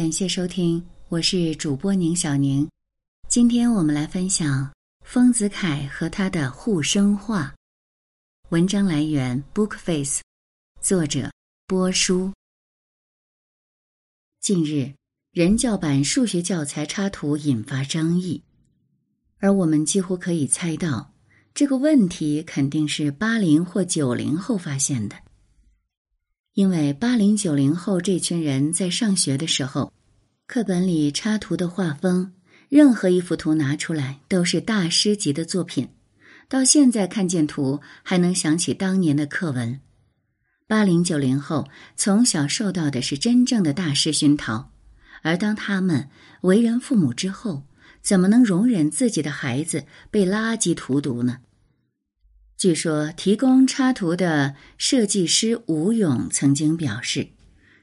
感谢收听，我是主播宁小宁。今天我们来分享丰子恺和他的护生画。文章来源：Bookface，作者：波叔。近日，人教版数学教材插图引发争议，而我们几乎可以猜到，这个问题肯定是八零或九零后发现的。因为八零九零后这群人在上学的时候，课本里插图的画风，任何一幅图拿出来都是大师级的作品。到现在看见图，还能想起当年的课文。八零九零后从小受到的是真正的大师熏陶，而当他们为人父母之后，怎么能容忍自己的孩子被垃圾荼毒呢？据说，提供插图的设计师吴勇曾经表示：“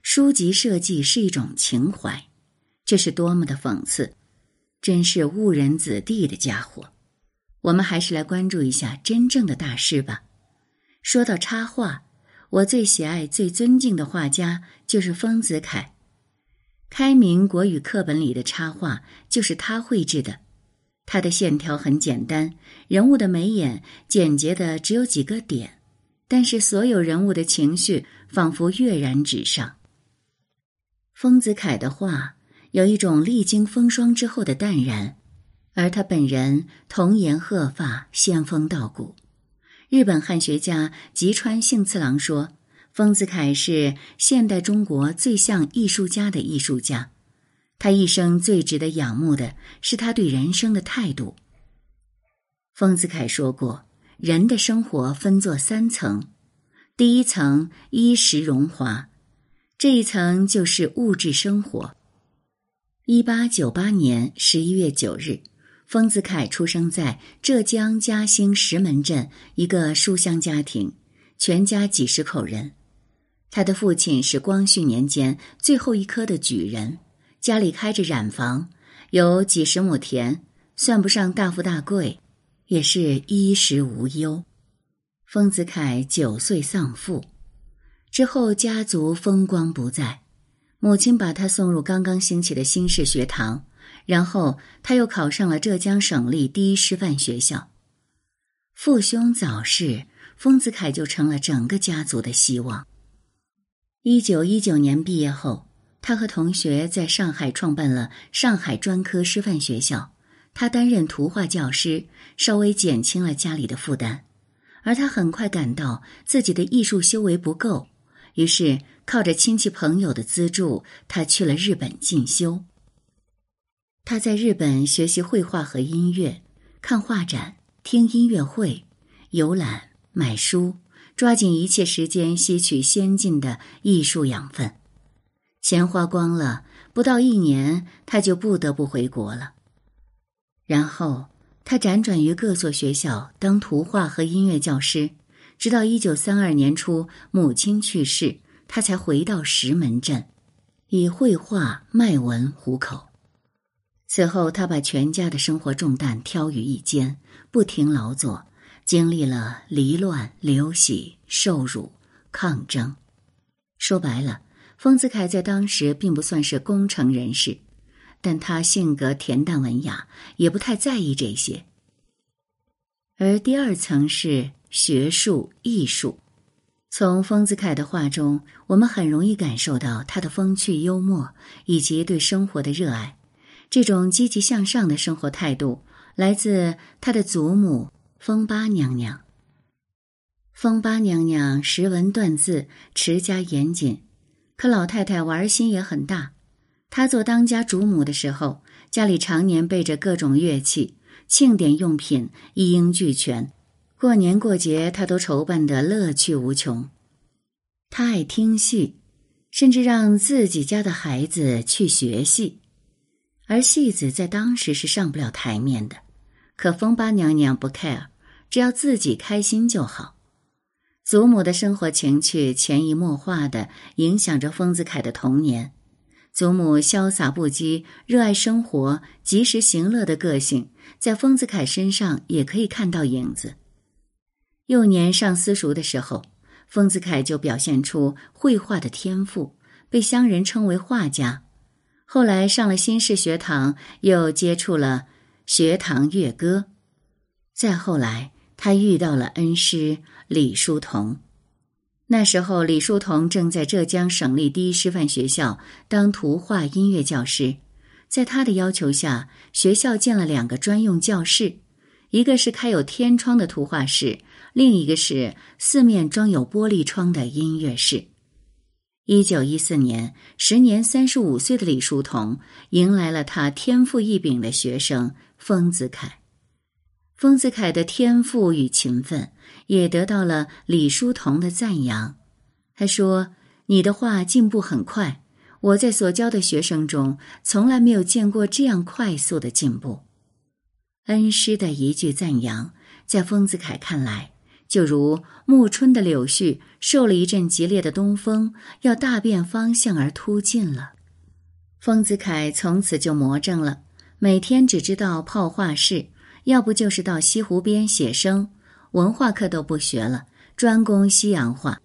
书籍设计是一种情怀。”这是多么的讽刺！真是误人子弟的家伙。我们还是来关注一下真正的大师吧。说到插画，我最喜爱、最尊敬的画家就是丰子恺。开明国语课本里的插画就是他绘制的。他的线条很简单，人物的眉眼简洁的只有几个点，但是所有人物的情绪仿佛跃然纸上。丰子恺的画有一种历经风霜之后的淡然，而他本人童颜鹤发，仙风道骨。日本汉学家吉川幸次郎说，丰子恺是现代中国最像艺术家的艺术家。他一生最值得仰慕的是他对人生的态度。丰子恺说过：“人的生活分作三层，第一层衣食荣华，这一层就是物质生活。”一八九八年十一月九日，丰子恺出生在浙江嘉兴石门镇一个书香家庭，全家几十口人。他的父亲是光绪年间最后一科的举人。家里开着染房，有几十亩田，算不上大富大贵，也是衣食无忧。丰子恺九岁丧父，之后家族风光不再，母亲把他送入刚刚兴起的新式学堂，然后他又考上了浙江省立第一师范学校。父兄早逝，丰子恺就成了整个家族的希望。一九一九年毕业后。他和同学在上海创办了上海专科师范学校，他担任图画教师，稍微减轻了家里的负担。而他很快感到自己的艺术修为不够，于是靠着亲戚朋友的资助，他去了日本进修。他在日本学习绘画和音乐，看画展、听音乐会、游览、买书，抓紧一切时间吸取先进的艺术养分。钱花光了，不到一年，他就不得不回国了。然后他辗转于各所学校当图画和音乐教师，直到一九三二年初母亲去世，他才回到石门镇，以绘画卖文糊口。此后，他把全家的生活重担挑于一肩，不停劳作，经历了离乱、流徙、受辱、抗争。说白了。丰子恺在当时并不算是功成人士，但他性格恬淡文雅，也不太在意这些。而第二层是学术艺术，从丰子恺的画中，我们很容易感受到他的风趣幽默以及对生活的热爱。这种积极向上的生活态度来自他的祖母丰八娘娘。丰八娘娘识文断字，持家严谨。可老太太玩心也很大，她做当家主母的时候，家里常年备着各种乐器，庆典用品一应俱全，过年过节她都筹办的乐趣无穷。她爱听戏，甚至让自己家的孩子去学戏，而戏子在当时是上不了台面的。可风八娘娘不 care，只要自己开心就好。祖母的生活情趣潜移默化的影响着丰子恺的童年。祖母潇洒不羁、热爱生活、及时行乐的个性，在丰子恺身上也可以看到影子。幼年上私塾的时候，丰子恺就表现出绘画的天赋，被乡人称为画家。后来上了新式学堂，又接触了学堂乐歌。再后来，他遇到了恩师李叔同。那时候，李叔同正在浙江省立第一师范学校当图画音乐教师。在他的要求下，学校建了两个专用教室，一个是开有天窗的图画室，另一个是四面装有玻璃窗的音乐室。一九一四年，时年三十五岁的李叔同迎来了他天赋异禀的学生丰子恺。丰子恺的天赋与勤奋也得到了李叔同的赞扬。他说：“你的画进步很快。”我在所教的学生中，从来没有见过这样快速的进步。恩师的一句赞扬，在丰子恺看来，就如暮春的柳絮受了一阵激烈的东风，要大变方向而突进了。丰子恺从此就魔怔了，每天只知道泡画室，要不就是到西湖边写生，文化课都不学了，专攻西洋画。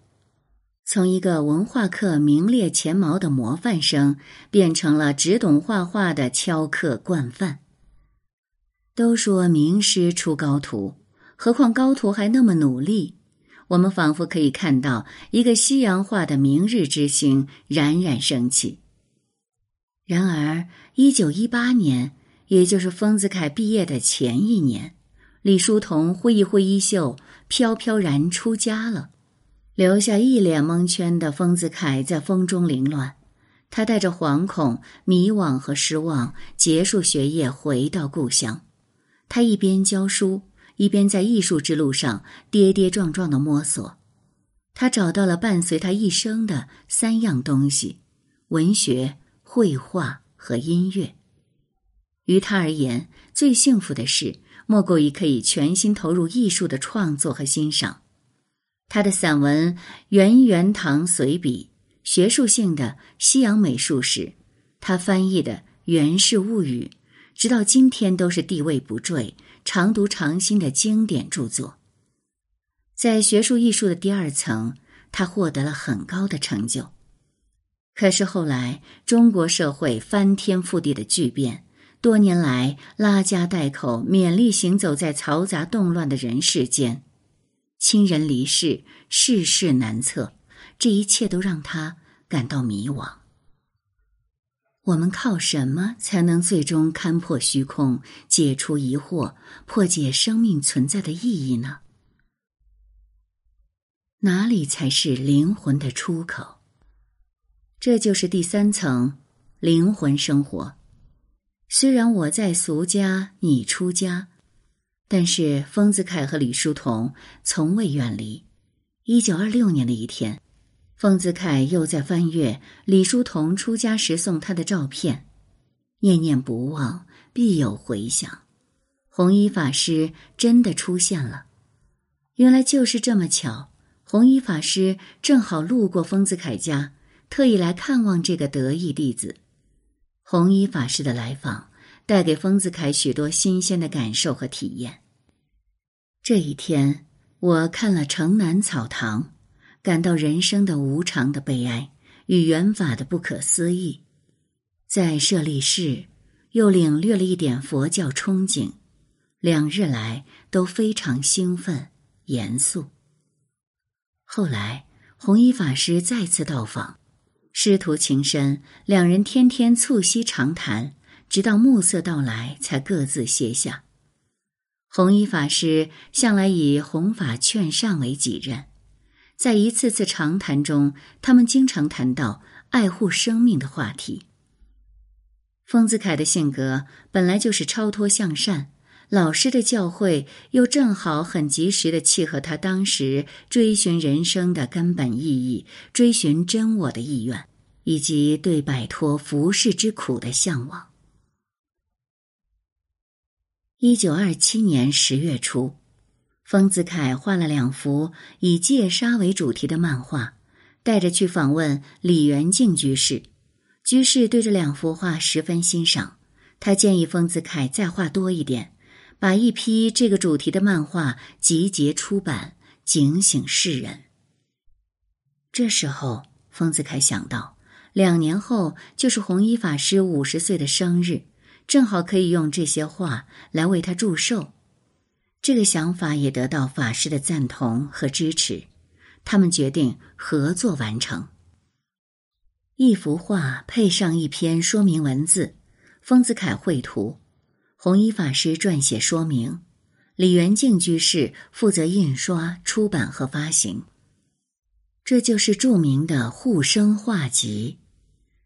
从一个文化课名列前茅的模范生，变成了只懂画画的翘课惯犯。都说名师出高徒，何况高徒还那么努力？我们仿佛可以看到一个西洋画的明日之星冉冉升起。然而，一九一八年，也就是丰子恺毕业的前一年，李叔同挥一挥衣袖，飘飘然出家了。留下一脸蒙圈的丰子恺在风中凌乱，他带着惶恐、迷惘和失望结束学业，回到故乡。他一边教书，一边在艺术之路上跌跌撞撞的摸索。他找到了伴随他一生的三样东西：文学、绘画和音乐。于他而言，最幸福的事莫过于可以全心投入艺术的创作和欣赏。他的散文《圆圆堂随笔》，学术性的西洋美术史，他翻译的《源氏物语》，直到今天都是地位不坠、常读常新的经典著作。在学术艺术的第二层，他获得了很高的成就。可是后来，中国社会翻天覆地的巨变，多年来拉家带口、勉力行走在嘈杂动乱的人世间。亲人离世，世事难测，这一切都让他感到迷惘。我们靠什么才能最终勘破虚空，解除疑惑，破解生命存在的意义呢？哪里才是灵魂的出口？这就是第三层灵魂生活。虽然我在俗家，你出家。但是，丰子恺和李叔同从未远离。一九二六年的一天，丰子恺又在翻阅李叔同出家时送他的照片，念念不忘，必有回响。弘一法师真的出现了。原来就是这么巧，弘一法师正好路过丰子恺家，特意来看望这个得意弟子。弘一法师的来访，带给丰子恺许多新鲜的感受和体验。这一天，我看了《城南草堂》，感到人生的无常的悲哀与缘法的不可思议。在舍利寺，又领略了一点佛教憧憬。两日来都非常兴奋、严肃。后来，弘一法师再次到访，师徒情深，两人天天促膝长谈，直到暮色到来，才各自歇下。弘一法师向来以弘法劝善为己任，在一次次长谈中，他们经常谈到爱护生命的话题。丰子恺的性格本来就是超脱向善，老师的教诲又正好很及时的契合他当时追寻人生的根本意义、追寻真我的意愿，以及对摆脱浮世之苦的向往。一九二七年十月初，丰子恺画了两幅以戒杀为主题的漫画，带着去访问李元敬居士。居士对这两幅画十分欣赏，他建议丰子恺再画多一点，把一批这个主题的漫画集结出版，警醒世人。这时候，丰子恺想到，两年后就是弘一法师五十岁的生日，正好可以用这些画来为他祝寿。这个想法也得到法师的赞同和支持，他们决定合作完成。一幅画配上一篇说明文字，丰子恺绘图，弘一法师撰写说明，李元敬居士负责印刷、出版和发行。这就是著名的《护生画集》。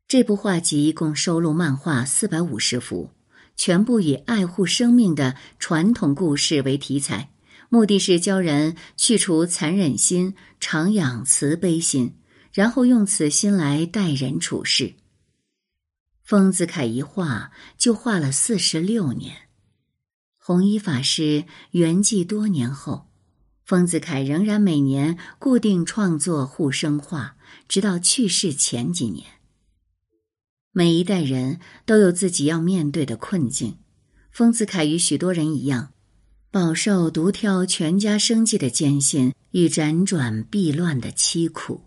这部画集共收录漫画四百五十幅，全部以爱护生命的传统故事为题材，目的是教人去除残忍心，常养慈悲心。然后用此心来待人处事。丰子恺一画就画了四十六年。弘一法师圆寂多年后，丰子恺仍然每年固定创作护生画，直到去世前几年。每一代人都有自己要面对的困境。丰子恺与许多人一样，饱受独挑全家生计的艰辛与辗转避乱的凄苦。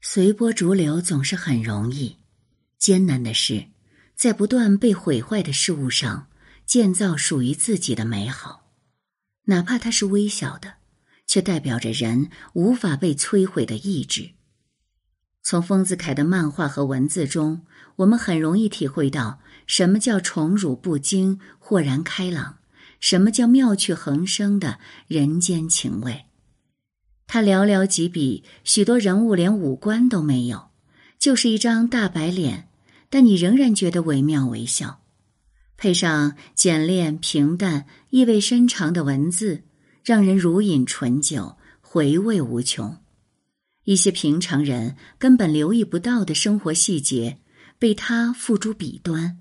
随波逐流总是很容易，艰难的是，在不断被毁坏的事物上建造属于自己的美好，哪怕它是微小的，却代表着人无法被摧毁的意志。从丰子恺的漫画和文字中，我们很容易体会到什么叫宠辱不惊、豁然开朗，什么叫妙趣横生的人间情味。他寥寥几笔，许多人物连五官都没有，就是一张大白脸，但你仍然觉得惟妙惟肖。配上简练平淡、意味深长的文字，让人如饮醇酒，回味无穷。一些平常人根本留意不到的生活细节，被他付诸笔端，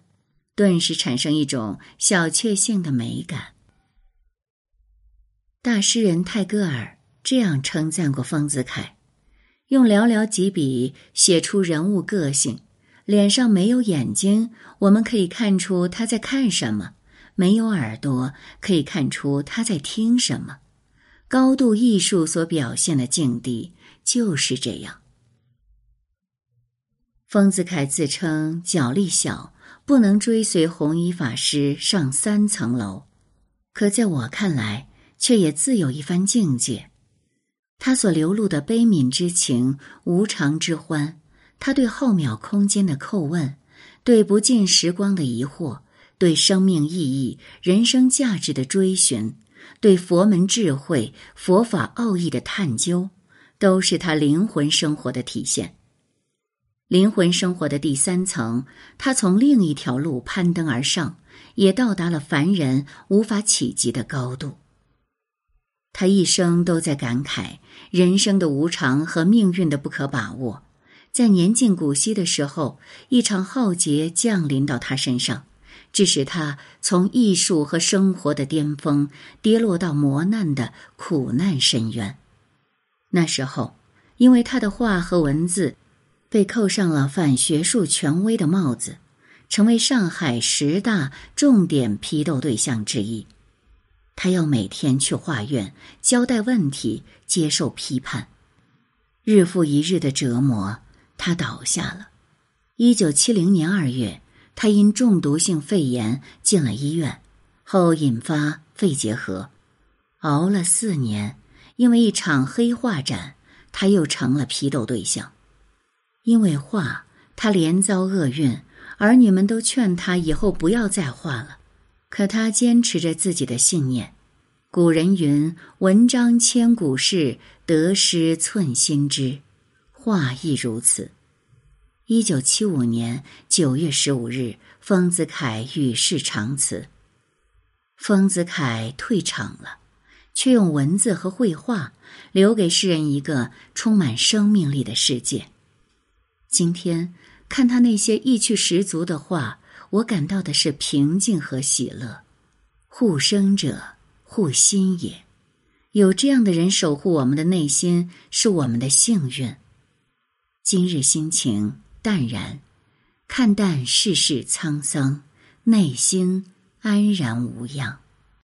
顿时产生一种小确幸的美感。大诗人泰戈尔。这样称赞过丰子恺：用寥寥几笔写出人物个性，脸上没有眼睛，我们可以看出他在看什么；没有耳朵，可以看出他在听什么。高度艺术所表现的境地就是这样。丰子恺自称脚力小，不能追随弘一法师上三层楼，可在我看来，却也自有一番境界。他所流露的悲悯之情、无常之欢，他对浩渺空间的叩问，对不尽时光的疑惑，对生命意义、人生价值的追寻，对佛门智慧、佛法奥义的探究，都是他灵魂生活的体现。灵魂生活的第三层，他从另一条路攀登而上，也到达了凡人无法企及的高度。他一生都在感慨人生的无常和命运的不可把握，在年近古稀的时候，一场浩劫降临到他身上，致使他从艺术和生活的巅峰跌落到磨难的苦难深渊。那时候，因为他的画和文字被扣上了反学术权威的帽子，成为上海十大重点批斗对象之一。他要每天去画院交代问题，接受批判，日复一日的折磨，他倒下了。一九七零年二月，他因中毒性肺炎进了医院，后引发肺结核，熬了四年。因为一场黑画展，他又成了批斗对象。因为画，他连遭厄运，儿女们都劝他以后不要再画了。可他坚持着自己的信念。古人云：“文章千古事，得失寸心知。”画亦如此。一九七五年九月十五日，丰子恺与世长辞。丰子恺退场了，却用文字和绘画留给世人一个充满生命力的世界。今天看他那些意趣十足的画。我感到的是平静和喜乐，护生者护心也。有这样的人守护我们的内心，是我们的幸运。今日心情淡然，看淡世事沧桑，内心安然无恙。